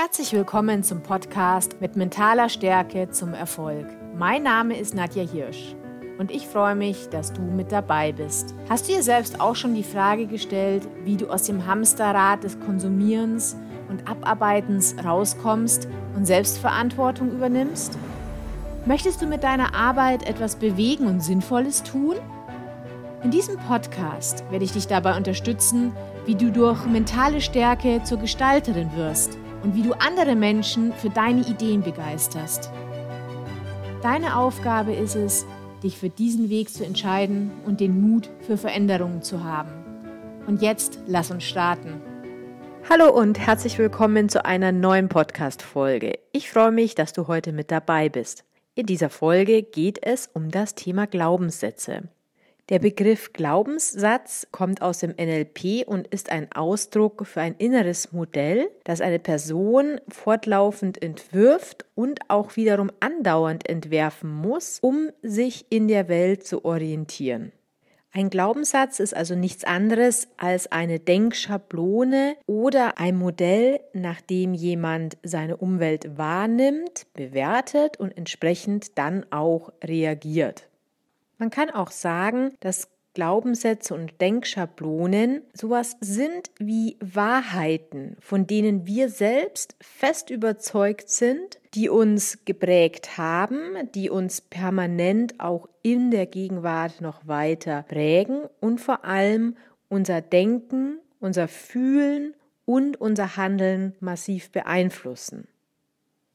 Herzlich willkommen zum Podcast mit mentaler Stärke zum Erfolg. Mein Name ist Nadja Hirsch und ich freue mich, dass du mit dabei bist. Hast du dir selbst auch schon die Frage gestellt, wie du aus dem Hamsterrad des Konsumierens und Abarbeitens rauskommst und Selbstverantwortung übernimmst? Möchtest du mit deiner Arbeit etwas bewegen und Sinnvolles tun? In diesem Podcast werde ich dich dabei unterstützen, wie du durch mentale Stärke zur Gestalterin wirst und wie du andere Menschen für deine Ideen begeisterst. Deine Aufgabe ist es, dich für diesen Weg zu entscheiden und den Mut für Veränderungen zu haben. Und jetzt lass uns starten. Hallo und herzlich willkommen zu einer neuen Podcast-Folge. Ich freue mich, dass du heute mit dabei bist. In dieser Folge geht es um das Thema Glaubenssätze. Der Begriff Glaubenssatz kommt aus dem NLP und ist ein Ausdruck für ein inneres Modell, das eine Person fortlaufend entwirft und auch wiederum andauernd entwerfen muss, um sich in der Welt zu orientieren. Ein Glaubenssatz ist also nichts anderes als eine Denkschablone oder ein Modell, nach dem jemand seine Umwelt wahrnimmt, bewertet und entsprechend dann auch reagiert. Man kann auch sagen, dass Glaubenssätze und Denkschablonen sowas sind wie Wahrheiten, von denen wir selbst fest überzeugt sind, die uns geprägt haben, die uns permanent auch in der Gegenwart noch weiter prägen und vor allem unser Denken, unser Fühlen und unser Handeln massiv beeinflussen.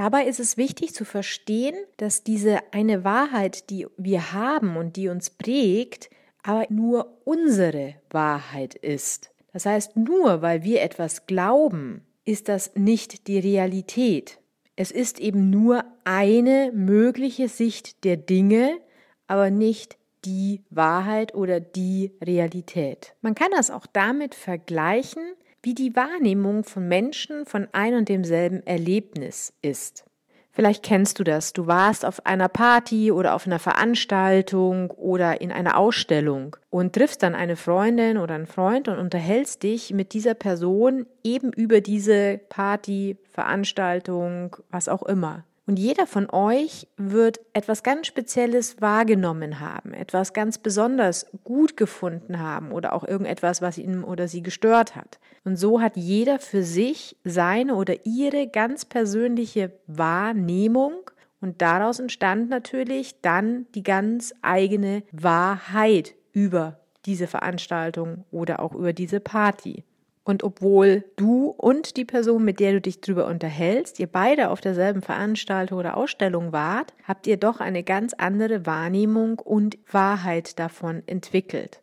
Dabei ist es wichtig zu verstehen, dass diese eine Wahrheit, die wir haben und die uns prägt, aber nur unsere Wahrheit ist. Das heißt, nur weil wir etwas glauben, ist das nicht die Realität. Es ist eben nur eine mögliche Sicht der Dinge, aber nicht die Wahrheit oder die Realität. Man kann das auch damit vergleichen, wie die Wahrnehmung von Menschen von ein und demselben Erlebnis ist. Vielleicht kennst du das. Du warst auf einer Party oder auf einer Veranstaltung oder in einer Ausstellung und triffst dann eine Freundin oder einen Freund und unterhältst dich mit dieser Person eben über diese Party, Veranstaltung, was auch immer. Und jeder von euch wird etwas ganz Spezielles wahrgenommen haben, etwas ganz besonders gut gefunden haben oder auch irgendetwas, was ihn oder sie gestört hat. Und so hat jeder für sich seine oder ihre ganz persönliche Wahrnehmung und daraus entstand natürlich dann die ganz eigene Wahrheit über diese Veranstaltung oder auch über diese Party. Und obwohl du und die Person, mit der du dich drüber unterhältst, ihr beide auf derselben Veranstaltung oder Ausstellung wart, habt ihr doch eine ganz andere Wahrnehmung und Wahrheit davon entwickelt.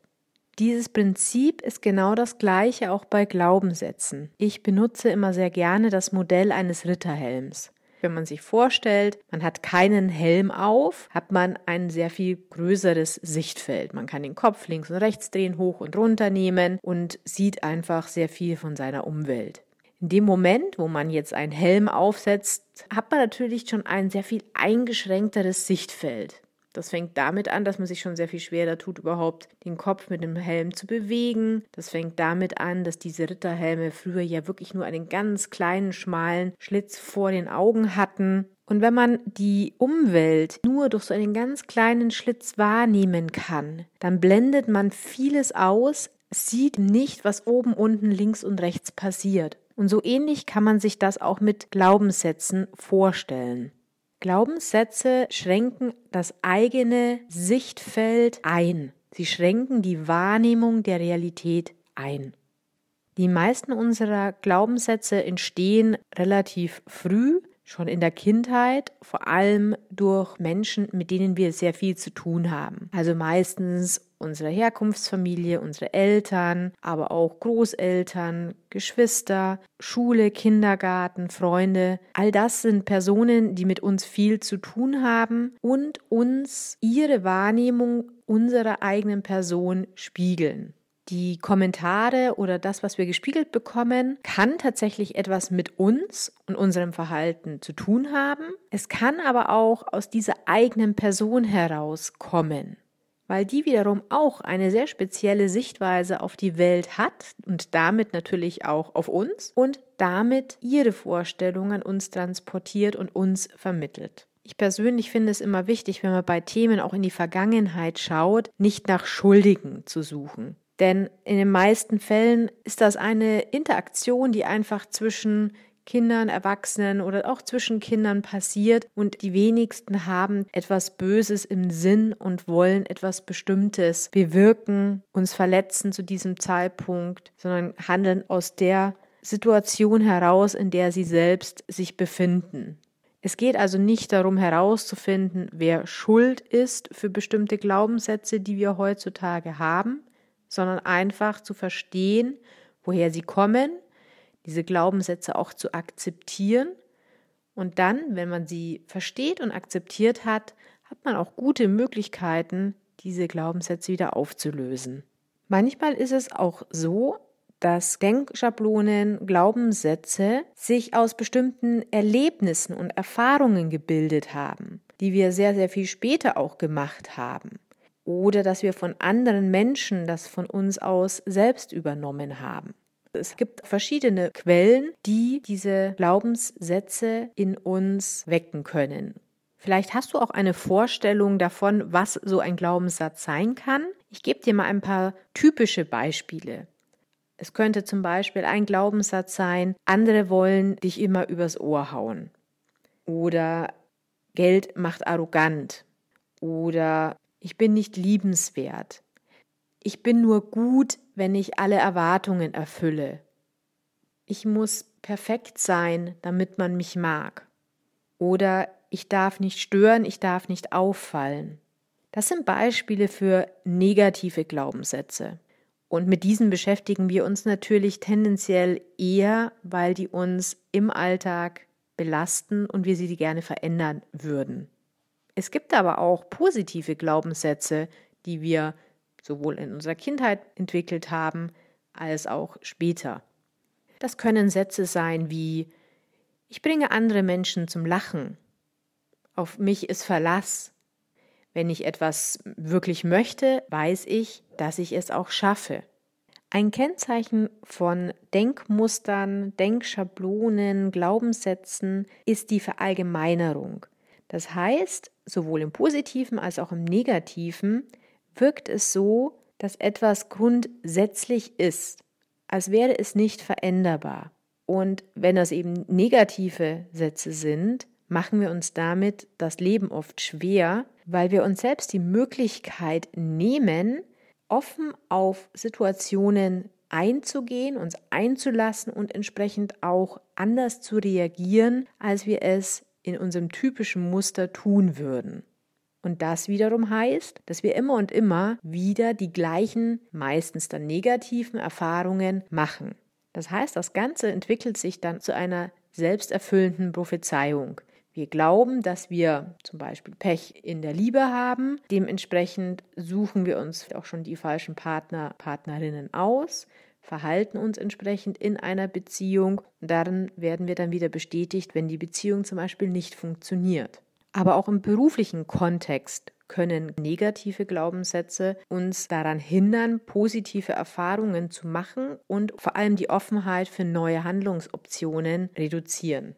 Dieses Prinzip ist genau das gleiche auch bei Glaubenssätzen. Ich benutze immer sehr gerne das Modell eines Ritterhelms. Wenn man sich vorstellt, man hat keinen Helm auf, hat man ein sehr viel größeres Sichtfeld. Man kann den Kopf links und rechts drehen, hoch und runter nehmen und sieht einfach sehr viel von seiner Umwelt. In dem Moment, wo man jetzt einen Helm aufsetzt, hat man natürlich schon ein sehr viel eingeschränkteres Sichtfeld. Das fängt damit an, dass man sich schon sehr viel schwerer tut, überhaupt den Kopf mit dem Helm zu bewegen. Das fängt damit an, dass diese Ritterhelme früher ja wirklich nur einen ganz kleinen, schmalen Schlitz vor den Augen hatten. Und wenn man die Umwelt nur durch so einen ganz kleinen Schlitz wahrnehmen kann, dann blendet man vieles aus, sieht nicht, was oben, unten, links und rechts passiert. Und so ähnlich kann man sich das auch mit Glaubenssätzen vorstellen. Glaubenssätze schränken das eigene Sichtfeld ein. Sie schränken die Wahrnehmung der Realität ein. Die meisten unserer Glaubenssätze entstehen relativ früh, schon in der Kindheit, vor allem durch Menschen, mit denen wir sehr viel zu tun haben. Also meistens unsere Herkunftsfamilie, unsere Eltern, aber auch Großeltern, Geschwister, Schule, Kindergarten, Freunde. All das sind Personen, die mit uns viel zu tun haben und uns ihre Wahrnehmung unserer eigenen Person spiegeln. Die Kommentare oder das, was wir gespiegelt bekommen, kann tatsächlich etwas mit uns und unserem Verhalten zu tun haben. Es kann aber auch aus dieser eigenen Person herauskommen. Weil die wiederum auch eine sehr spezielle Sichtweise auf die Welt hat und damit natürlich auch auf uns und damit ihre Vorstellungen an uns transportiert und uns vermittelt. Ich persönlich finde es immer wichtig, wenn man bei Themen auch in die Vergangenheit schaut, nicht nach Schuldigen zu suchen. Denn in den meisten Fällen ist das eine Interaktion, die einfach zwischen Kindern, Erwachsenen oder auch zwischen Kindern passiert und die wenigsten haben etwas Böses im Sinn und wollen etwas Bestimmtes bewirken, uns verletzen zu diesem Zeitpunkt, sondern handeln aus der Situation heraus, in der sie selbst sich befinden. Es geht also nicht darum herauszufinden, wer schuld ist für bestimmte Glaubenssätze, die wir heutzutage haben, sondern einfach zu verstehen, woher sie kommen diese Glaubenssätze auch zu akzeptieren. Und dann, wenn man sie versteht und akzeptiert hat, hat man auch gute Möglichkeiten, diese Glaubenssätze wieder aufzulösen. Manchmal ist es auch so, dass Denkschablonen, Glaubenssätze sich aus bestimmten Erlebnissen und Erfahrungen gebildet haben, die wir sehr, sehr viel später auch gemacht haben. Oder dass wir von anderen Menschen das von uns aus selbst übernommen haben. Es gibt verschiedene Quellen, die diese Glaubenssätze in uns wecken können. Vielleicht hast du auch eine Vorstellung davon, was so ein Glaubenssatz sein kann. Ich gebe dir mal ein paar typische Beispiele. Es könnte zum Beispiel ein Glaubenssatz sein, andere wollen dich immer übers Ohr hauen. Oder Geld macht arrogant. Oder ich bin nicht liebenswert. Ich bin nur gut, wenn ich alle Erwartungen erfülle. Ich muss perfekt sein, damit man mich mag. Oder ich darf nicht stören, ich darf nicht auffallen. Das sind Beispiele für negative Glaubenssätze. Und mit diesen beschäftigen wir uns natürlich tendenziell eher, weil die uns im Alltag belasten und wir sie gerne verändern würden. Es gibt aber auch positive Glaubenssätze, die wir sowohl in unserer Kindheit entwickelt haben, als auch später. Das können Sätze sein wie Ich bringe andere Menschen zum Lachen. Auf mich ist Verlass. Wenn ich etwas wirklich möchte, weiß ich, dass ich es auch schaffe. Ein Kennzeichen von Denkmustern, Denkschablonen, Glaubenssätzen ist die Verallgemeinerung. Das heißt, sowohl im positiven als auch im negativen wirkt es so, dass etwas grundsätzlich ist, als wäre es nicht veränderbar. Und wenn das eben negative Sätze sind, machen wir uns damit das Leben oft schwer, weil wir uns selbst die Möglichkeit nehmen, offen auf Situationen einzugehen, uns einzulassen und entsprechend auch anders zu reagieren, als wir es in unserem typischen Muster tun würden. Und das wiederum heißt, dass wir immer und immer wieder die gleichen, meistens dann negativen Erfahrungen machen. Das heißt, das Ganze entwickelt sich dann zu einer selbsterfüllenden Prophezeiung. Wir glauben, dass wir zum Beispiel Pech in der Liebe haben. Dementsprechend suchen wir uns auch schon die falschen Partner, Partnerinnen aus, verhalten uns entsprechend in einer Beziehung und darin werden wir dann wieder bestätigt, wenn die Beziehung zum Beispiel nicht funktioniert. Aber auch im beruflichen Kontext können negative Glaubenssätze uns daran hindern, positive Erfahrungen zu machen und vor allem die Offenheit für neue Handlungsoptionen reduzieren.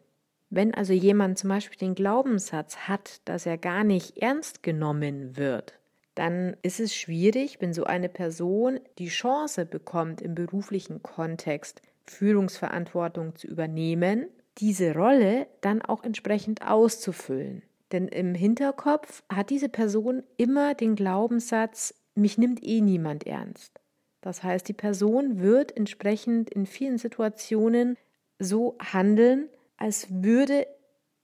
Wenn also jemand zum Beispiel den Glaubenssatz hat, dass er gar nicht ernst genommen wird, dann ist es schwierig, wenn so eine Person die Chance bekommt, im beruflichen Kontext Führungsverantwortung zu übernehmen, diese Rolle dann auch entsprechend auszufüllen. Denn im Hinterkopf hat diese Person immer den Glaubenssatz, mich nimmt eh niemand ernst. Das heißt, die Person wird entsprechend in vielen Situationen so handeln, als würde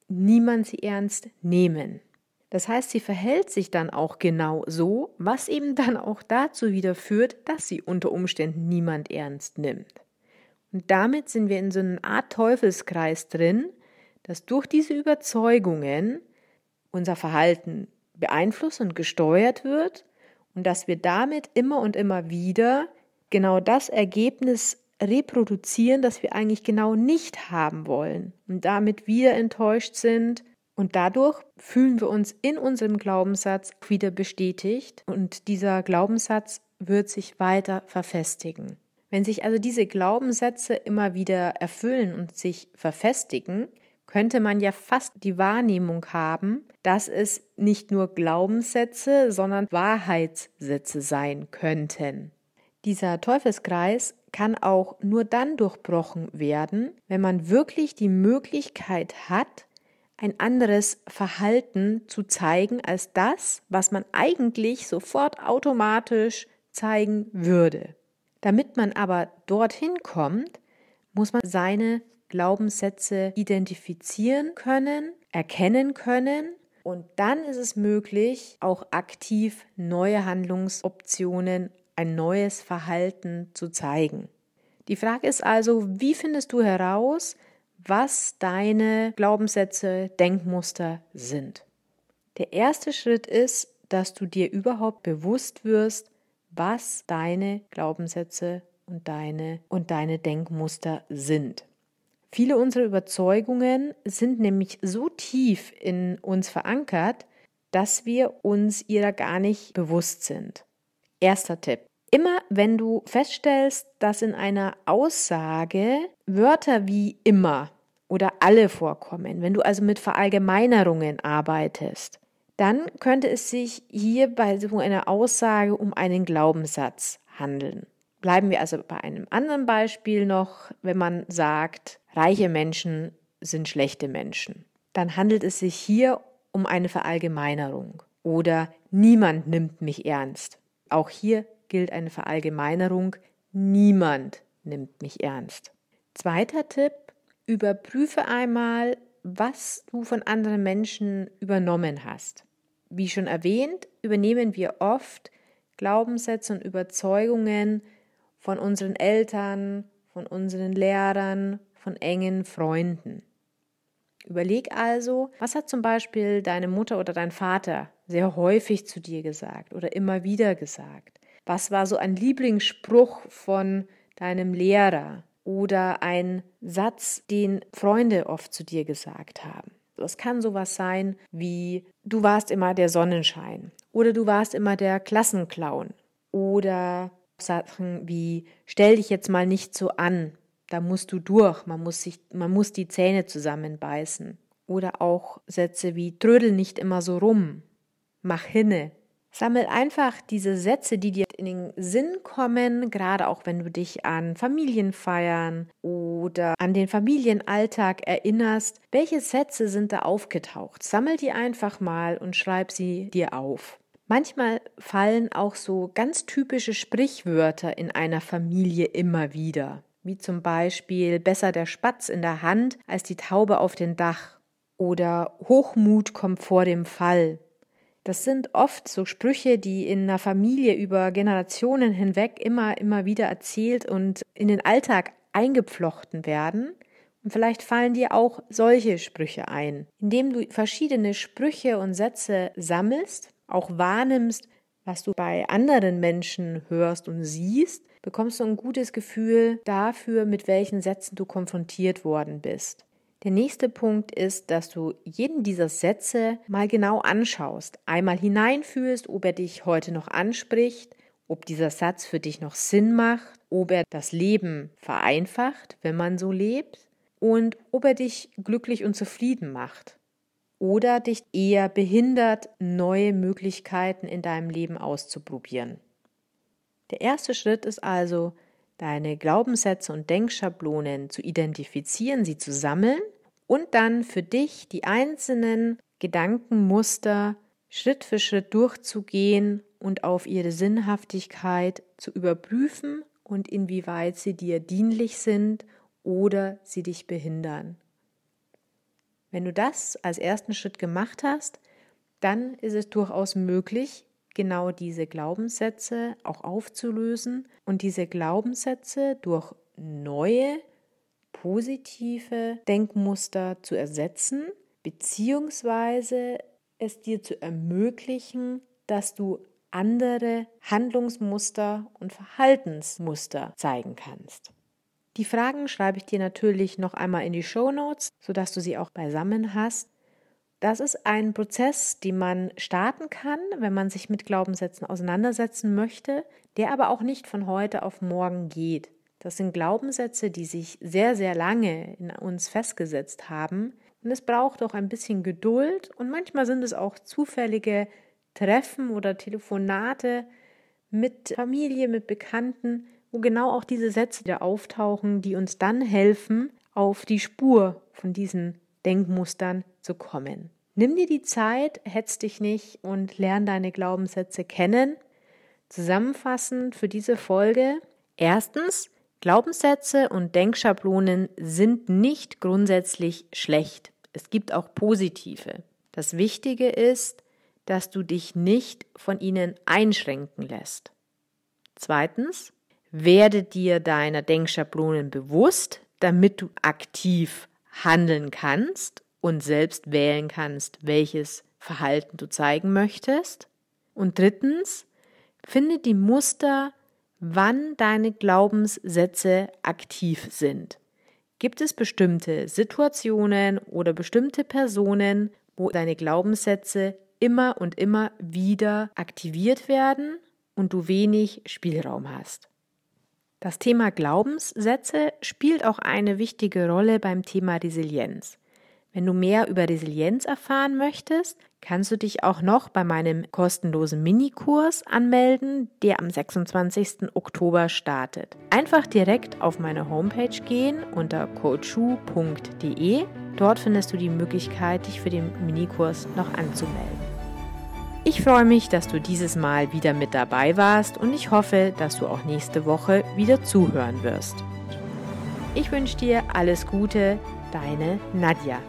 niemand sie ernst nehmen. Das heißt, sie verhält sich dann auch genau so, was eben dann auch dazu wieder führt, dass sie unter Umständen niemand ernst nimmt. Und damit sind wir in so einer Art Teufelskreis drin, dass durch diese Überzeugungen unser Verhalten beeinflusst und gesteuert wird und dass wir damit immer und immer wieder genau das Ergebnis reproduzieren, das wir eigentlich genau nicht haben wollen und damit wieder enttäuscht sind Und dadurch fühlen wir uns in unserem Glaubenssatz wieder bestätigt und dieser Glaubenssatz wird sich weiter verfestigen. Wenn sich also diese Glaubenssätze immer wieder erfüllen und sich verfestigen, könnte man ja fast die Wahrnehmung haben, dass es nicht nur Glaubenssätze, sondern Wahrheitssätze sein könnten. Dieser Teufelskreis kann auch nur dann durchbrochen werden, wenn man wirklich die Möglichkeit hat, ein anderes Verhalten zu zeigen als das, was man eigentlich sofort automatisch zeigen würde. Damit man aber dorthin kommt, muss man seine Glaubenssätze identifizieren können, erkennen können und dann ist es möglich, auch aktiv neue Handlungsoptionen, ein neues Verhalten zu zeigen. Die Frage ist also, wie findest du heraus, was deine Glaubenssätze, Denkmuster sind? Der erste Schritt ist, dass du dir überhaupt bewusst wirst, was deine Glaubenssätze und deine und deine Denkmuster sind. Viele unserer Überzeugungen sind nämlich so tief in uns verankert, dass wir uns ihrer gar nicht bewusst sind. Erster Tipp. Immer wenn du feststellst, dass in einer Aussage Wörter wie immer oder alle vorkommen, wenn du also mit Verallgemeinerungen arbeitest, dann könnte es sich hier bei so einer Aussage um einen Glaubenssatz handeln. Bleiben wir also bei einem anderen Beispiel noch, wenn man sagt, reiche Menschen sind schlechte Menschen. Dann handelt es sich hier um eine Verallgemeinerung oder niemand nimmt mich ernst. Auch hier gilt eine Verallgemeinerung, niemand nimmt mich ernst. Zweiter Tipp, überprüfe einmal, was du von anderen Menschen übernommen hast. Wie schon erwähnt, übernehmen wir oft Glaubenssätze und Überzeugungen von unseren Eltern, von unseren Lehrern, von engen Freunden. Überleg also, was hat zum Beispiel deine Mutter oder dein Vater sehr häufig zu dir gesagt oder immer wieder gesagt? Was war so ein Lieblingsspruch von deinem Lehrer oder ein Satz, den Freunde oft zu dir gesagt haben? Das kann sowas sein wie du warst immer der Sonnenschein oder du warst immer der Klassenclown oder Sachen wie stell dich jetzt mal nicht so an, da musst du durch, man muss sich man muss die Zähne zusammenbeißen oder auch Sätze wie trödel nicht immer so rum, mach hinne. Sammel einfach diese Sätze, die dir in den Sinn kommen, gerade auch wenn du dich an Familienfeiern oder an den Familienalltag erinnerst. Welche Sätze sind da aufgetaucht? Sammel die einfach mal und schreib sie dir auf. Manchmal fallen auch so ganz typische Sprichwörter in einer Familie immer wieder, wie zum Beispiel besser der Spatz in der Hand als die Taube auf dem Dach oder Hochmut kommt vor dem Fall das sind oft so Sprüche, die in einer Familie über Generationen hinweg immer, immer wieder erzählt und in den Alltag eingepflochten werden. Und vielleicht fallen dir auch solche Sprüche ein. Indem du verschiedene Sprüche und Sätze sammelst, auch wahrnimmst, was du bei anderen Menschen hörst und siehst, bekommst du ein gutes Gefühl dafür, mit welchen Sätzen du konfrontiert worden bist. Der nächste Punkt ist, dass du jeden dieser Sätze mal genau anschaust, einmal hineinfühlst, ob er dich heute noch anspricht, ob dieser Satz für dich noch Sinn macht, ob er das Leben vereinfacht, wenn man so lebt, und ob er dich glücklich und zufrieden macht oder dich eher behindert, neue Möglichkeiten in deinem Leben auszuprobieren. Der erste Schritt ist also, deine Glaubenssätze und Denkschablonen zu identifizieren, sie zu sammeln und dann für dich die einzelnen Gedankenmuster Schritt für Schritt durchzugehen und auf ihre Sinnhaftigkeit zu überprüfen und inwieweit sie dir dienlich sind oder sie dich behindern. Wenn du das als ersten Schritt gemacht hast, dann ist es durchaus möglich, genau diese Glaubenssätze auch aufzulösen und diese Glaubenssätze durch neue, positive Denkmuster zu ersetzen, beziehungsweise es dir zu ermöglichen, dass du andere Handlungsmuster und Verhaltensmuster zeigen kannst. Die Fragen schreibe ich dir natürlich noch einmal in die Show Notes, sodass du sie auch beisammen hast. Das ist ein Prozess, den man starten kann, wenn man sich mit Glaubenssätzen auseinandersetzen möchte, der aber auch nicht von heute auf morgen geht. Das sind Glaubenssätze, die sich sehr, sehr lange in uns festgesetzt haben. Und es braucht auch ein bisschen Geduld und manchmal sind es auch zufällige Treffen oder Telefonate mit Familie, mit Bekannten, wo genau auch diese Sätze wieder auftauchen, die uns dann helfen, auf die Spur von diesen Denkmustern zu kommen. Nimm dir die Zeit, hetz dich nicht und lern deine Glaubenssätze kennen. Zusammenfassend für diese Folge. Erstens, Glaubenssätze und Denkschablonen sind nicht grundsätzlich schlecht. Es gibt auch positive. Das Wichtige ist, dass du dich nicht von ihnen einschränken lässt. Zweitens, werde dir deiner Denkschablonen bewusst, damit du aktiv handeln kannst und selbst wählen kannst, welches Verhalten du zeigen möchtest. Und drittens, finde die Muster, wann deine Glaubenssätze aktiv sind. Gibt es bestimmte Situationen oder bestimmte Personen, wo deine Glaubenssätze immer und immer wieder aktiviert werden und du wenig Spielraum hast? Das Thema Glaubenssätze spielt auch eine wichtige Rolle beim Thema Resilienz. Wenn du mehr über Resilienz erfahren möchtest, kannst du dich auch noch bei meinem kostenlosen Minikurs anmelden, der am 26. Oktober startet. Einfach direkt auf meine Homepage gehen unter coachu.de. Dort findest du die Möglichkeit, dich für den Minikurs noch anzumelden. Ich freue mich, dass du dieses Mal wieder mit dabei warst und ich hoffe, dass du auch nächste Woche wieder zuhören wirst. Ich wünsche dir alles Gute, deine Nadja.